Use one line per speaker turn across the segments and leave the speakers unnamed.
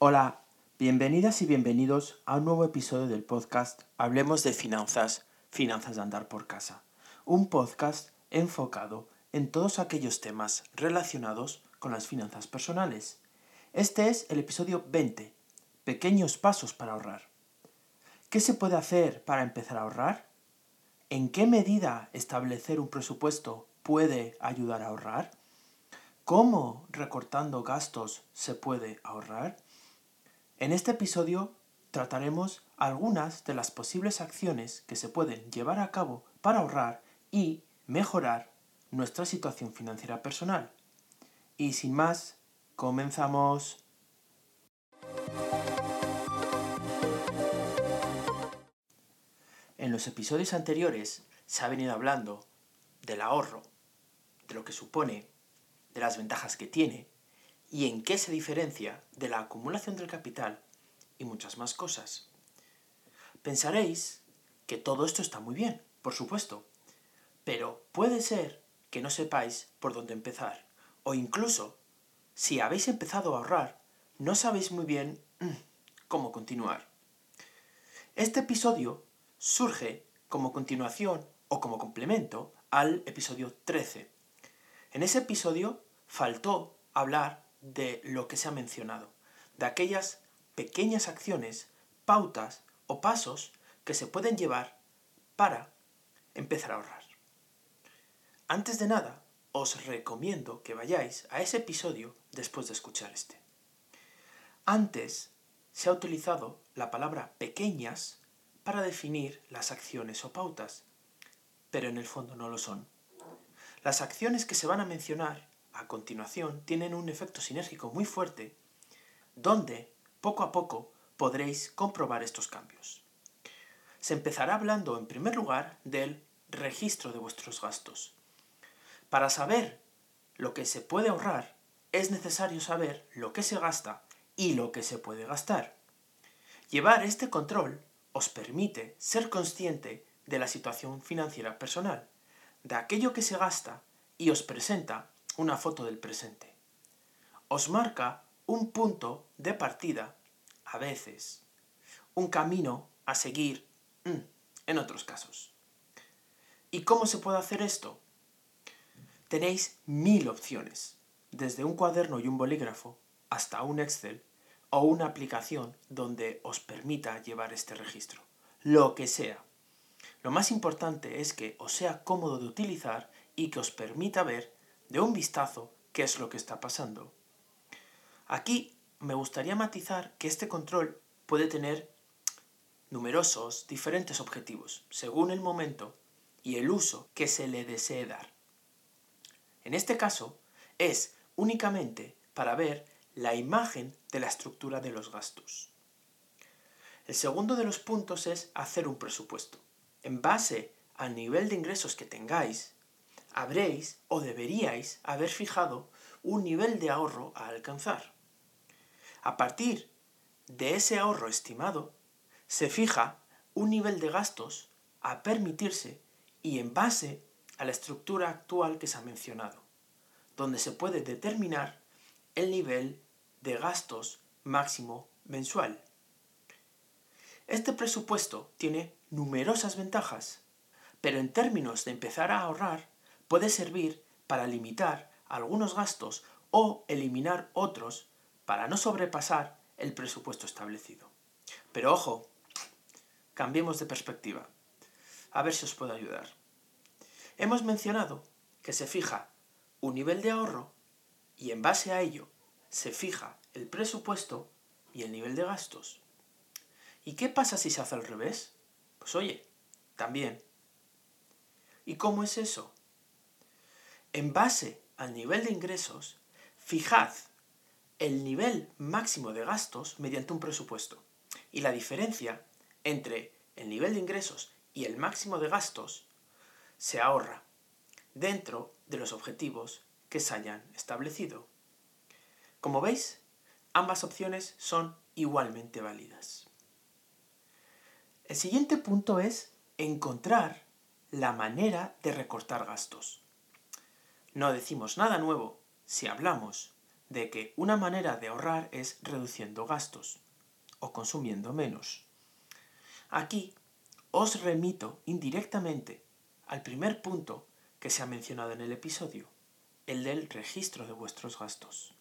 Hola, bienvenidas y bienvenidos a un nuevo episodio del podcast Hablemos de Finanzas, Finanzas de Andar por Casa. Un podcast enfocado en todos aquellos temas relacionados con las finanzas personales. Este es el episodio 20, Pequeños pasos para ahorrar. ¿Qué se puede hacer para empezar a ahorrar? ¿En qué medida establecer un presupuesto puede ayudar a ahorrar? ¿Cómo recortando gastos se puede ahorrar? En este episodio trataremos algunas de las posibles acciones que se pueden llevar a cabo para ahorrar y mejorar nuestra situación financiera personal. Y sin más, comenzamos. En los episodios anteriores se ha venido hablando del ahorro, de lo que supone de las ventajas que tiene y en qué se diferencia de la acumulación del capital y muchas más cosas. Pensaréis que todo esto está muy bien, por supuesto, pero puede ser que no sepáis por dónde empezar, o incluso, si habéis empezado a ahorrar, no sabéis muy bien mm, cómo continuar. Este episodio surge como continuación o como complemento al episodio 13. En ese episodio faltó hablar de lo que se ha mencionado, de aquellas pequeñas acciones, pautas o pasos que se pueden llevar para empezar a ahorrar. Antes de nada, os recomiendo que vayáis a ese episodio después de escuchar este. Antes se ha utilizado la palabra pequeñas para definir las acciones o pautas, pero en el fondo no lo son. Las acciones que se van a mencionar a continuación tienen un efecto sinérgico muy fuerte, donde poco a poco podréis comprobar estos cambios. Se empezará hablando en primer lugar del registro de vuestros gastos. Para saber lo que se puede ahorrar, es necesario saber lo que se gasta y lo que se puede gastar. Llevar este control os permite ser consciente de la situación financiera personal, de aquello que se gasta y os presenta una foto del presente. Os marca un punto de partida, a veces, un camino a seguir mm, en otros casos. ¿Y cómo se puede hacer esto? Tenéis mil opciones, desde un cuaderno y un bolígrafo hasta un Excel o una aplicación donde os permita llevar este registro. Lo que sea. Lo más importante es que os sea cómodo de utilizar y que os permita ver de un vistazo qué es lo que está pasando. Aquí me gustaría matizar que este control puede tener numerosos, diferentes objetivos, según el momento y el uso que se le desee dar. En este caso, es únicamente para ver la imagen de la estructura de los gastos. El segundo de los puntos es hacer un presupuesto. En base al nivel de ingresos que tengáis, habréis o deberíais haber fijado un nivel de ahorro a alcanzar. A partir de ese ahorro estimado, se fija un nivel de gastos a permitirse y en base a la estructura actual que se ha mencionado, donde se puede determinar el nivel de gastos máximo mensual. Este presupuesto tiene numerosas ventajas, pero en términos de empezar a ahorrar, puede servir para limitar algunos gastos o eliminar otros para no sobrepasar el presupuesto establecido. Pero ojo, cambiemos de perspectiva. A ver si os puedo ayudar. Hemos mencionado que se fija un nivel de ahorro y en base a ello se fija el presupuesto y el nivel de gastos. ¿Y qué pasa si se hace al revés? Pues oye, también. ¿Y cómo es eso? En base al nivel de ingresos, fijad el nivel máximo de gastos mediante un presupuesto. Y la diferencia entre el nivel de ingresos y el máximo de gastos se ahorra dentro de los objetivos que se hayan establecido. Como veis, ambas opciones son igualmente válidas. El siguiente punto es encontrar la manera de recortar gastos. No decimos nada nuevo si hablamos de que una manera de ahorrar es reduciendo gastos o consumiendo menos. Aquí os remito indirectamente al primer punto que se ha mencionado en el episodio, el del registro de vuestros gastos.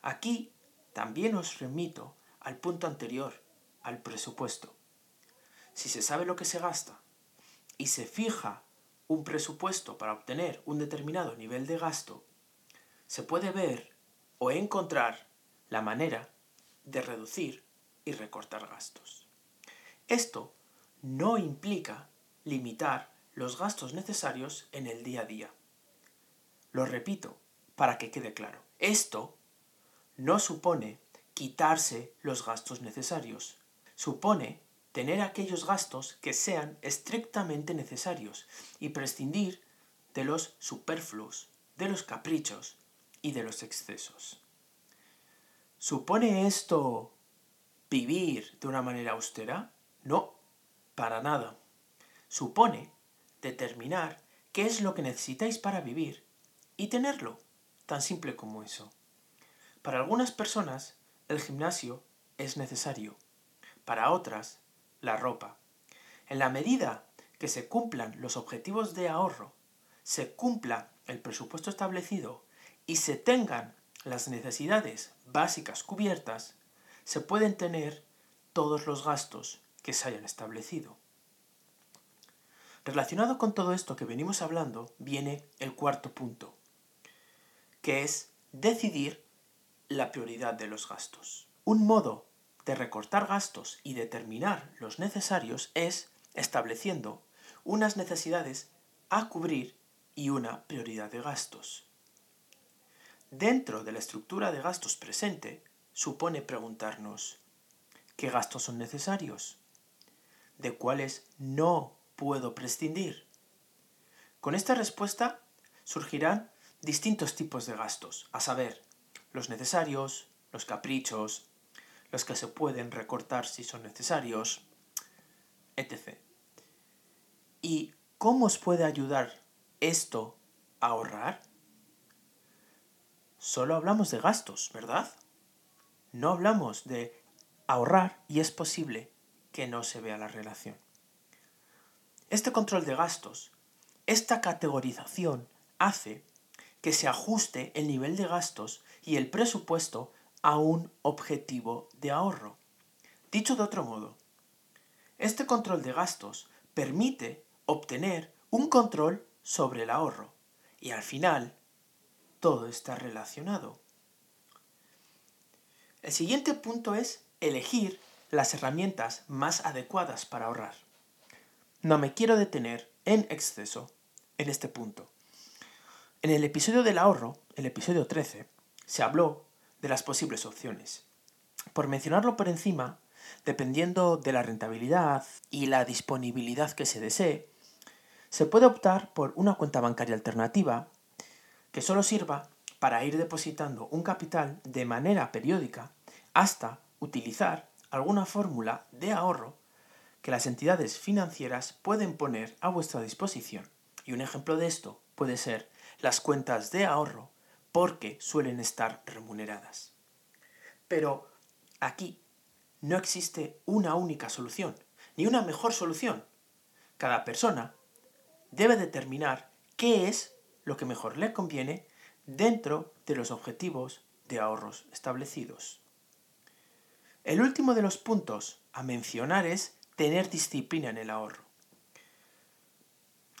Aquí también os remito al punto anterior, al presupuesto. Si se sabe lo que se gasta y se fija un presupuesto para obtener un determinado nivel de gasto, se puede ver o encontrar la manera de reducir y recortar gastos. Esto no implica limitar los gastos necesarios en el día a día. Lo repito para que quede claro. Esto no supone quitarse los gastos necesarios. Supone tener aquellos gastos que sean estrictamente necesarios y prescindir de los superfluos, de los caprichos y de los excesos. ¿Supone esto vivir de una manera austera? No, para nada. Supone determinar qué es lo que necesitáis para vivir y tenerlo, tan simple como eso. Para algunas personas, el gimnasio es necesario. Para otras, la ropa. En la medida que se cumplan los objetivos de ahorro, se cumpla el presupuesto establecido y se tengan las necesidades básicas cubiertas, se pueden tener todos los gastos que se hayan establecido. Relacionado con todo esto que venimos hablando, viene el cuarto punto, que es decidir la prioridad de los gastos. Un modo de recortar gastos y determinar los necesarios es estableciendo unas necesidades a cubrir y una prioridad de gastos. Dentro de la estructura de gastos presente, supone preguntarnos, ¿qué gastos son necesarios? ¿De cuáles no puedo prescindir? Con esta respuesta surgirán distintos tipos de gastos, a saber, los necesarios, los caprichos, los que se pueden recortar si son necesarios, etc. ¿Y cómo os puede ayudar esto a ahorrar? Solo hablamos de gastos, ¿verdad? No hablamos de ahorrar y es posible que no se vea la relación. Este control de gastos, esta categorización hace que se ajuste el nivel de gastos y el presupuesto a un objetivo de ahorro. Dicho de otro modo, este control de gastos permite obtener un control sobre el ahorro y al final todo está relacionado. El siguiente punto es elegir las herramientas más adecuadas para ahorrar. No me quiero detener en exceso en este punto. En el episodio del ahorro, el episodio 13, se habló de las posibles opciones. Por mencionarlo por encima, dependiendo de la rentabilidad y la disponibilidad que se desee, se puede optar por una cuenta bancaria alternativa que solo sirva para ir depositando un capital de manera periódica hasta utilizar alguna fórmula de ahorro que las entidades financieras pueden poner a vuestra disposición. Y un ejemplo de esto puede ser las cuentas de ahorro porque suelen estar remuneradas. Pero aquí no existe una única solución, ni una mejor solución. Cada persona debe determinar qué es lo que mejor le conviene dentro de los objetivos de ahorros establecidos. El último de los puntos a mencionar es tener disciplina en el ahorro.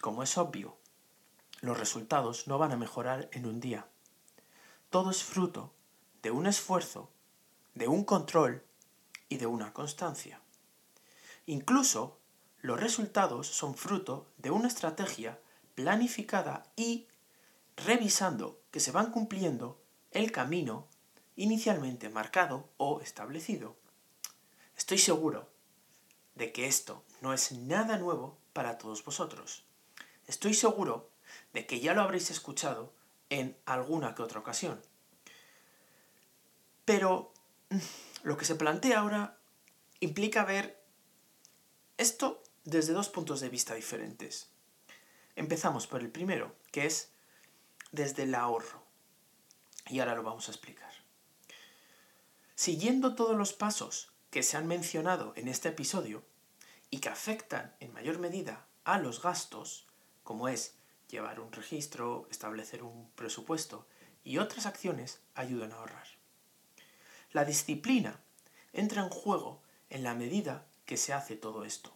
Como es obvio, los resultados no van a mejorar en un día. Todo es fruto de un esfuerzo, de un control y de una constancia. Incluso los resultados son fruto de una estrategia planificada y revisando que se van cumpliendo el camino inicialmente marcado o establecido. Estoy seguro de que esto no es nada nuevo para todos vosotros. Estoy seguro de que ya lo habréis escuchado en alguna que otra ocasión. Pero mm, lo que se plantea ahora implica ver esto desde dos puntos de vista diferentes. Empezamos por el primero, que es desde el ahorro. Y ahora lo vamos a explicar. Siguiendo todos los pasos que se han mencionado en este episodio y que afectan en mayor medida a los gastos, como es llevar un registro, establecer un presupuesto y otras acciones, ayudan a ahorrar. La disciplina entra en juego en la medida que se hace todo esto,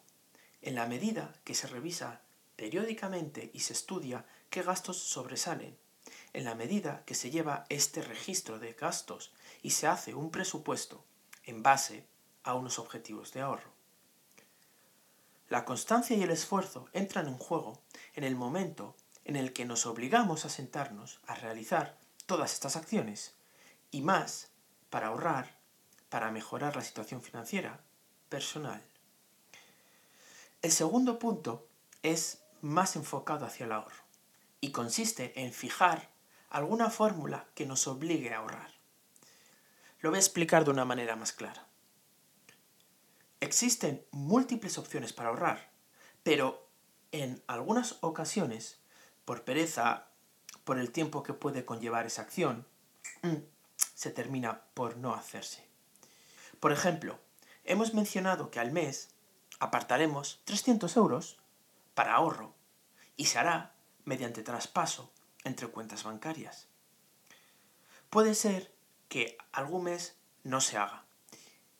en la medida que se revisa periódicamente y se estudia qué gastos sobresalen, en la medida que se lleva este registro de gastos y se hace un presupuesto en base a unos objetivos de ahorro. La constancia y el esfuerzo entran en juego en el momento en el que nos obligamos a sentarnos a realizar todas estas acciones y más para ahorrar, para mejorar la situación financiera personal. El segundo punto es más enfocado hacia el ahorro y consiste en fijar alguna fórmula que nos obligue a ahorrar. Lo voy a explicar de una manera más clara. Existen múltiples opciones para ahorrar, pero en algunas ocasiones, por pereza, por el tiempo que puede conllevar esa acción, mm, se termina por no hacerse. Por ejemplo, hemos mencionado que al mes apartaremos 300 euros para ahorro y se hará mediante traspaso entre cuentas bancarias. Puede ser que algún mes no se haga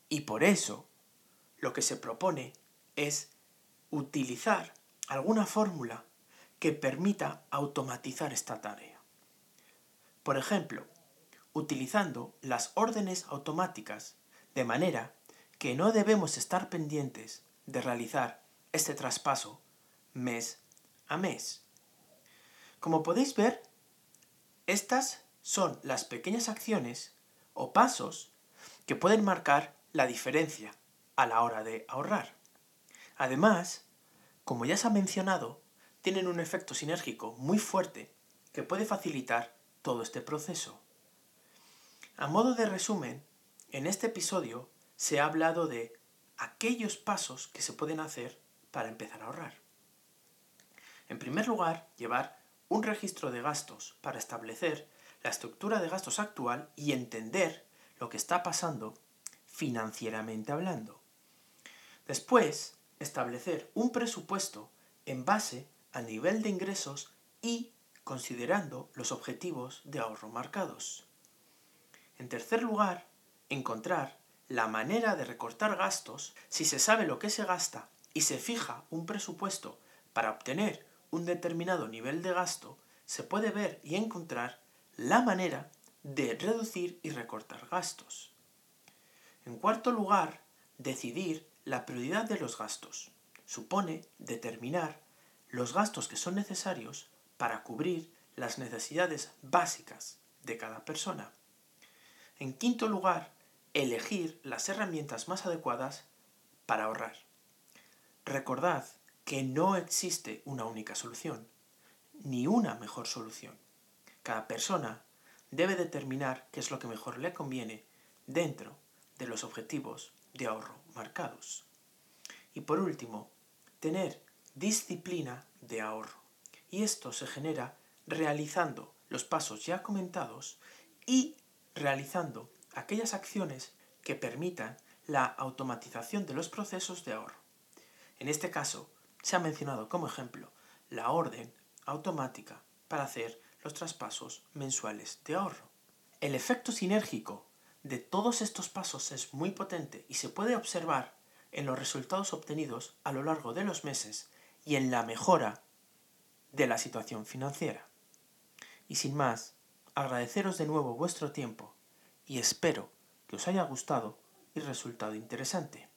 y por eso lo que se propone es utilizar alguna fórmula que permita automatizar esta tarea. Por ejemplo, utilizando las órdenes automáticas de manera que no debemos estar pendientes de realizar este traspaso mes a mes. Como podéis ver, estas son las pequeñas acciones o pasos que pueden marcar la diferencia a la hora de ahorrar. Además, como ya se ha mencionado, tienen un efecto sinérgico muy fuerte que puede facilitar todo este proceso. A modo de resumen, en este episodio se ha hablado de aquellos pasos que se pueden hacer para empezar a ahorrar. En primer lugar, llevar un registro de gastos para establecer la estructura de gastos actual y entender lo que está pasando financieramente hablando. Después, establecer un presupuesto en base al nivel de ingresos y considerando los objetivos de ahorro marcados. En tercer lugar, encontrar la manera de recortar gastos si se sabe lo que se gasta y se fija un presupuesto para obtener un determinado nivel de gasto, se puede ver y encontrar la manera de reducir y recortar gastos. En cuarto lugar, decidir la prioridad de los gastos. Supone determinar los gastos que son necesarios para cubrir las necesidades básicas de cada persona. En quinto lugar, elegir las herramientas más adecuadas para ahorrar. Recordad que no existe una única solución, ni una mejor solución. Cada persona debe determinar qué es lo que mejor le conviene dentro de los objetivos de ahorro marcados. Y por último, tener disciplina de ahorro. Y esto se genera realizando los pasos ya comentados y realizando aquellas acciones que permitan la automatización de los procesos de ahorro. En este caso, se ha mencionado como ejemplo la orden automática para hacer los traspasos mensuales de ahorro. El efecto sinérgico de todos estos pasos es muy potente y se puede observar en los resultados obtenidos a lo largo de los meses y en la mejora de la situación financiera. Y sin más, agradeceros de nuevo vuestro tiempo y espero que os haya gustado y resultado interesante.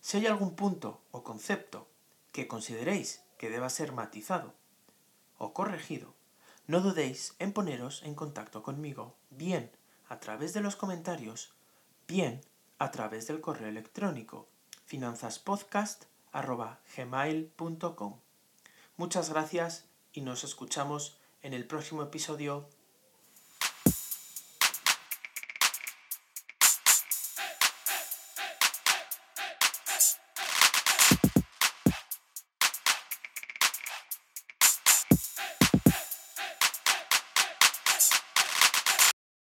Si hay algún punto o concepto que consideréis que deba ser matizado o corregido, no dudéis en poneros en contacto conmigo, bien a través de los comentarios, bien a través del correo electrónico finanzaspodcast.gmail.com Muchas gracias y nos escuchamos en el próximo episodio